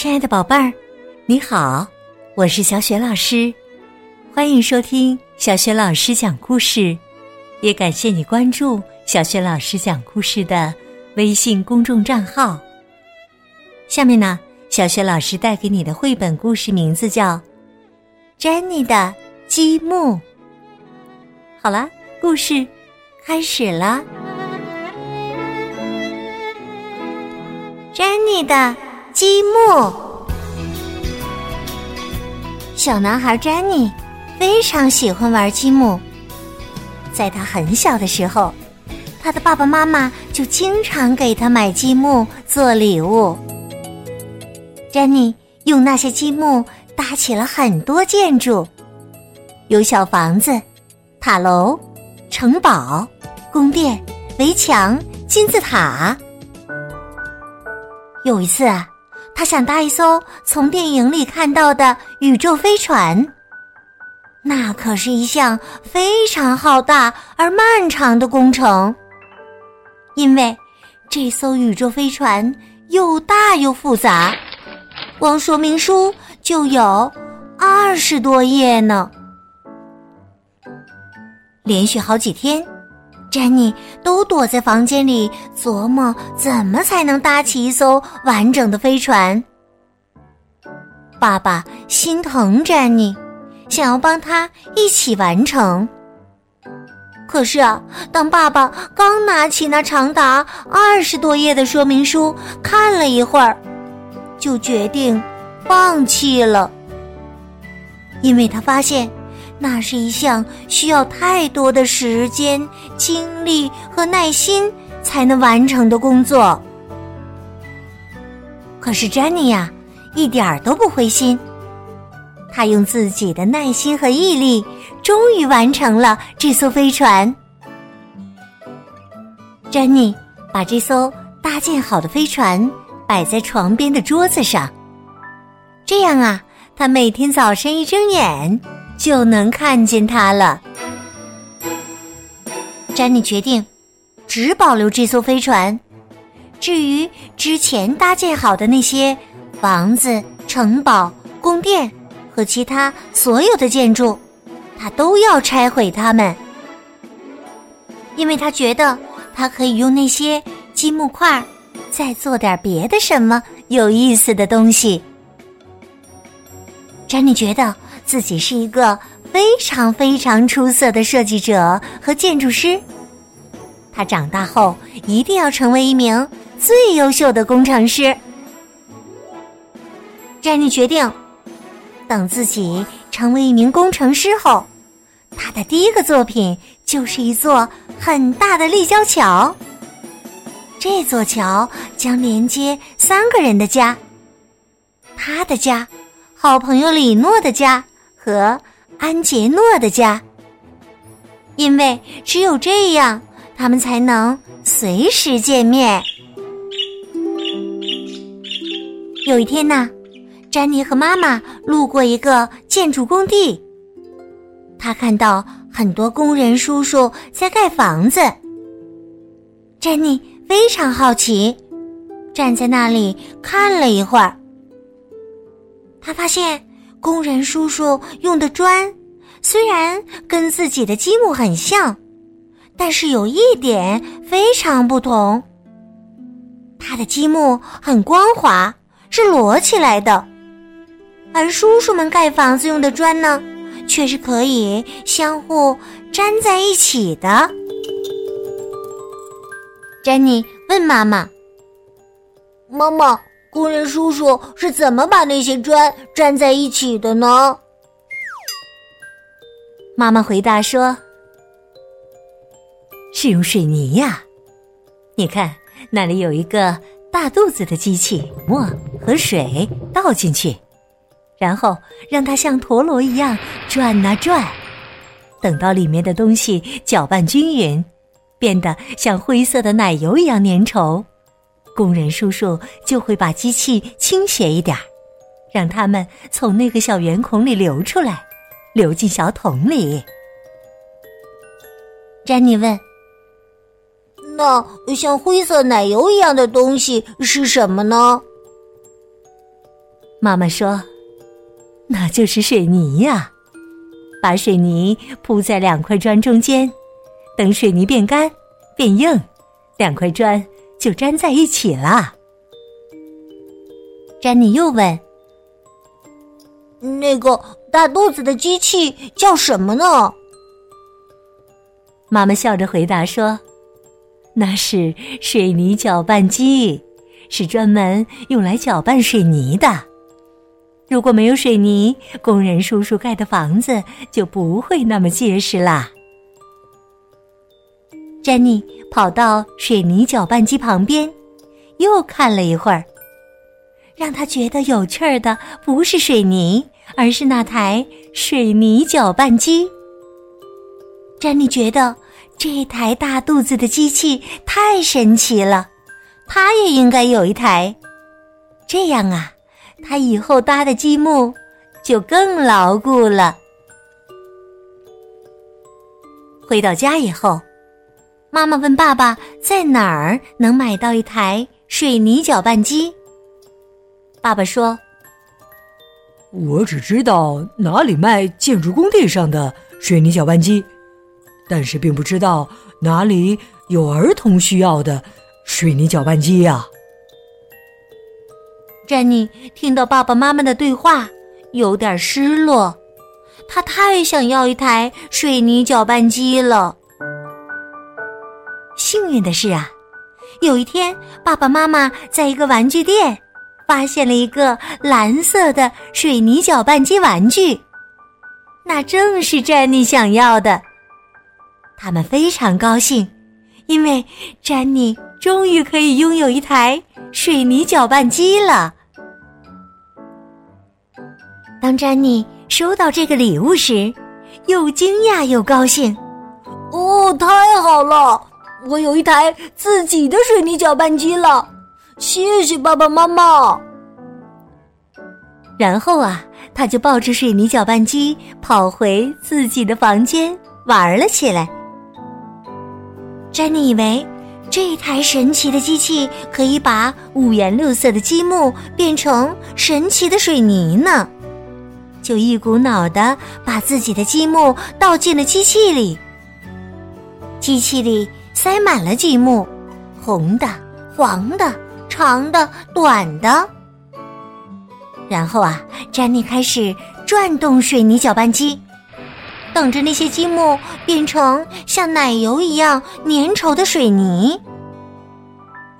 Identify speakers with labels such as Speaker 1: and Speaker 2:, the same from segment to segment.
Speaker 1: 亲爱的宝贝儿，你好，我是小雪老师，欢迎收听小雪老师讲故事，也感谢你关注小雪老师讲故事的微信公众账号。下面呢，小雪老师带给你的绘本故事名字叫《珍妮的积木》。好了，故事开始了。珍妮的积木。小男孩詹妮非常喜欢玩积木。在他很小的时候，他的爸爸妈妈就经常给他买积木做礼物。詹妮用那些积木搭起了很多建筑，有小房子、塔楼、城堡、宫殿、围墙、金字塔。有一次啊，他想搭一艘从电影里看到的宇宙飞船。那可是一项非常浩大而漫长的工程，因为这艘宇宙飞船又大又复杂，光说明书就有二十多页呢。连续好几天。詹妮都躲在房间里琢磨怎么才能搭起一艘完整的飞船。爸爸心疼詹妮，想要帮他一起完成。可是啊，当爸爸刚拿起那长达二十多页的说明书看了一会儿，就决定放弃了，因为他发现。那是一项需要太多的时间、精力和耐心才能完成的工作。可是詹妮呀，一点儿都不灰心。她用自己的耐心和毅力，终于完成了这艘飞船。詹妮把这艘搭建好的飞船摆在床边的桌子上，这样啊，她每天早晨一睁眼。就能看见它了。詹妮决定只保留这艘飞船，至于之前搭建好的那些房子、城堡、宫殿和其他所有的建筑，他都要拆毁它们，因为他觉得他可以用那些积木块再做点别的什么有意思的东西。詹妮觉得。自己是一个非常非常出色的设计者和建筑师。他长大后一定要成为一名最优秀的工程师。詹妮决定，等自己成为一名工程师后，他的第一个作品就是一座很大的立交桥。这座桥将连接三个人的家：他的家，好朋友李诺的家。和安杰诺的家，因为只有这样，他们才能随时见面。有一天呢，詹妮和妈妈路过一个建筑工地，他看到很多工人叔叔在盖房子。詹妮非常好奇，站在那里看了一会儿，他发现。工人叔叔用的砖，虽然跟自己的积木很像，但是有一点非常不同。他的积木很光滑，是摞起来的，而叔叔们盖房子用的砖呢，却是可以相互粘在一起的。珍妮问妈妈：“
Speaker 2: 妈妈。”工人叔叔是怎么把那些砖粘在一起的呢？
Speaker 1: 妈妈回答说：“是用水泥呀。你看，那里有一个大肚子的机器，墨和水倒进去，然后让它像陀螺一样转啊转，等到里面的东西搅拌均匀，变得像灰色的奶油一样粘稠。”工人叔叔就会把机器倾斜一点儿，让它们从那个小圆孔里流出来，流进小桶里。詹妮问：“
Speaker 2: 那像灰色奶油一样的东西是什么呢？”
Speaker 1: 妈妈说：“那就是水泥呀，把水泥铺在两块砖中间，等水泥变干变硬，两块砖就粘在一起了。”詹妮又问：“
Speaker 2: 那个大肚子的机器叫什么呢？”
Speaker 1: 妈妈笑着回答说：“那是水泥搅拌机，是专门用来搅拌水泥的。如果没有水泥，工人叔叔盖的房子就不会那么结实啦。”詹妮跑到水泥搅拌机旁边，又看了一会儿。让他觉得有趣儿的不是水泥，而是那台水泥搅拌机。詹妮觉得这台大肚子的机器太神奇了，他也应该有一台。这样啊，他以后搭的积木就更牢固了。回到家以后，妈妈问爸爸在哪儿能买到一台水泥搅拌机。爸爸说：“
Speaker 3: 我只知道哪里卖建筑工地上的水泥搅拌机，但是并不知道哪里有儿童需要的水泥搅拌机呀。”
Speaker 1: 詹妮听到爸爸妈妈的对话，有点失落。他太想要一台水泥搅拌机了。幸运的是啊，有一天爸爸妈妈在一个玩具店。发现了一个蓝色的水泥搅拌机玩具，那正是詹妮想要的。他们非常高兴，因为詹妮终于可以拥有一台水泥搅拌机了。当詹妮收到这个礼物时，又惊讶又高兴。
Speaker 2: 哦，太好了！我有一台自己的水泥搅拌机了。谢谢爸爸妈妈。
Speaker 1: 然后啊，他就抱着水泥搅拌机跑回自己的房间玩了起来。詹妮以为这台神奇的机器可以把五颜六色的积木变成神奇的水泥呢，就一股脑的把自己的积木倒进了机器里。机器里塞满了积木，红的、黄的。长的、短的，然后啊，詹妮开始转动水泥搅拌机，等着那些积木变成像奶油一样粘稠的水泥。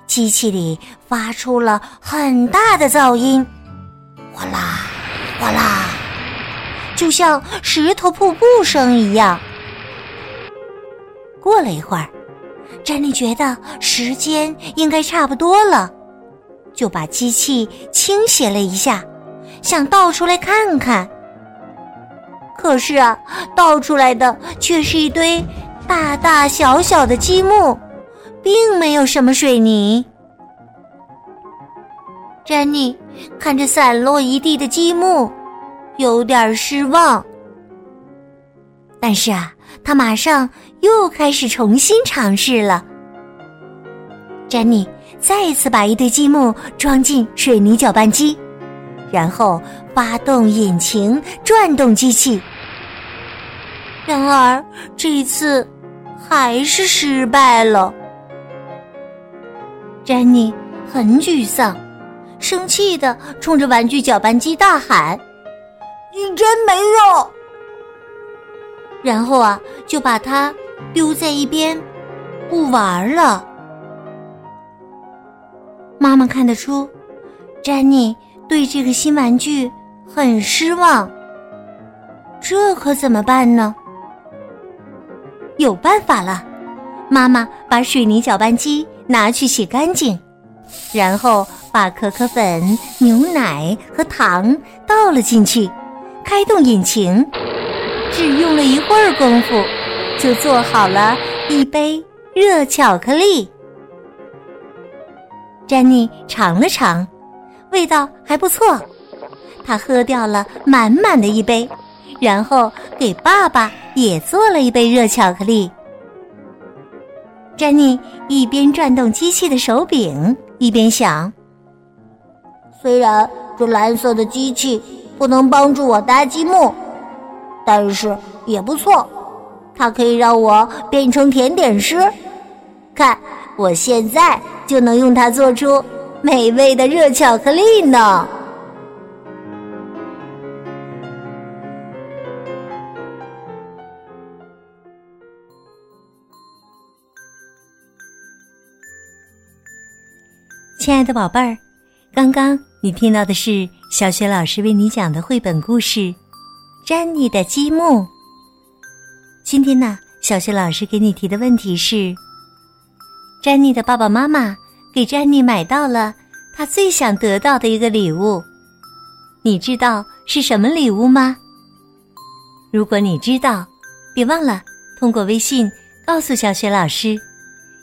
Speaker 1: 机器里发出了很大的噪音，哗啦哗啦，就像石头瀑布声一样。过了一会儿，詹妮觉得时间应该差不多了。就把机器倾斜了一下，想倒出来看看。可是啊，倒出来的却是一堆大大小小的积木，并没有什么水泥。詹妮看着散落一地的积木，有点失望。但是啊，他马上又开始重新尝试了。詹妮。再次把一堆积木装进水泥搅拌机，然后发动引擎转动机器。然而这一次还是失败了。詹妮很沮丧，生气的冲着玩具搅拌机大喊：“
Speaker 2: 你真没用！”
Speaker 1: 然后啊，就把它丢在一边，不玩了。妈妈看得出，詹妮对这个新玩具很失望。这可怎么办呢？有办法了！妈妈把水泥搅拌机拿去洗干净，然后把可可粉、牛奶和糖倒了进去，开动引擎，只用了一会儿功夫，就做好了一杯热巧克力。詹妮尝了尝，味道还不错。她喝掉了满满的一杯，然后给爸爸也做了一杯热巧克力。詹妮一边转动机器的手柄，一边想：
Speaker 2: 虽然这蓝色的机器不能帮助我搭积木，但是也不错，它可以让我变成甜点师。看，我现在就能用它做出美味的热巧克力呢。
Speaker 1: 亲爱的宝贝儿，刚刚你听到的是小雪老师为你讲的绘本故事《詹妮的积木》。今天呢，小雪老师给你提的问题是：詹妮的爸爸妈妈给詹妮买到了她最想得到的一个礼物，你知道是什么礼物吗？如果你知道，别忘了通过微信告诉小雪老师。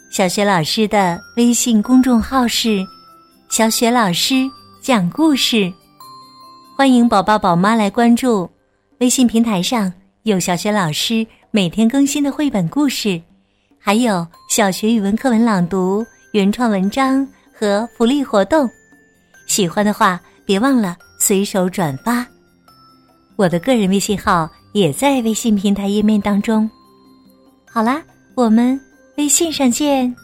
Speaker 1: 小雪老师的微信公众号是“小雪老师讲故事”，欢迎宝宝宝妈来关注。微信平台上有小雪老师每天更新的绘本故事，还有小学语文课文朗读、原创文章和福利活动。喜欢的话，别忘了随手转发。我的个人微信号也在微信平台页面当中。好啦，我们。微信上见。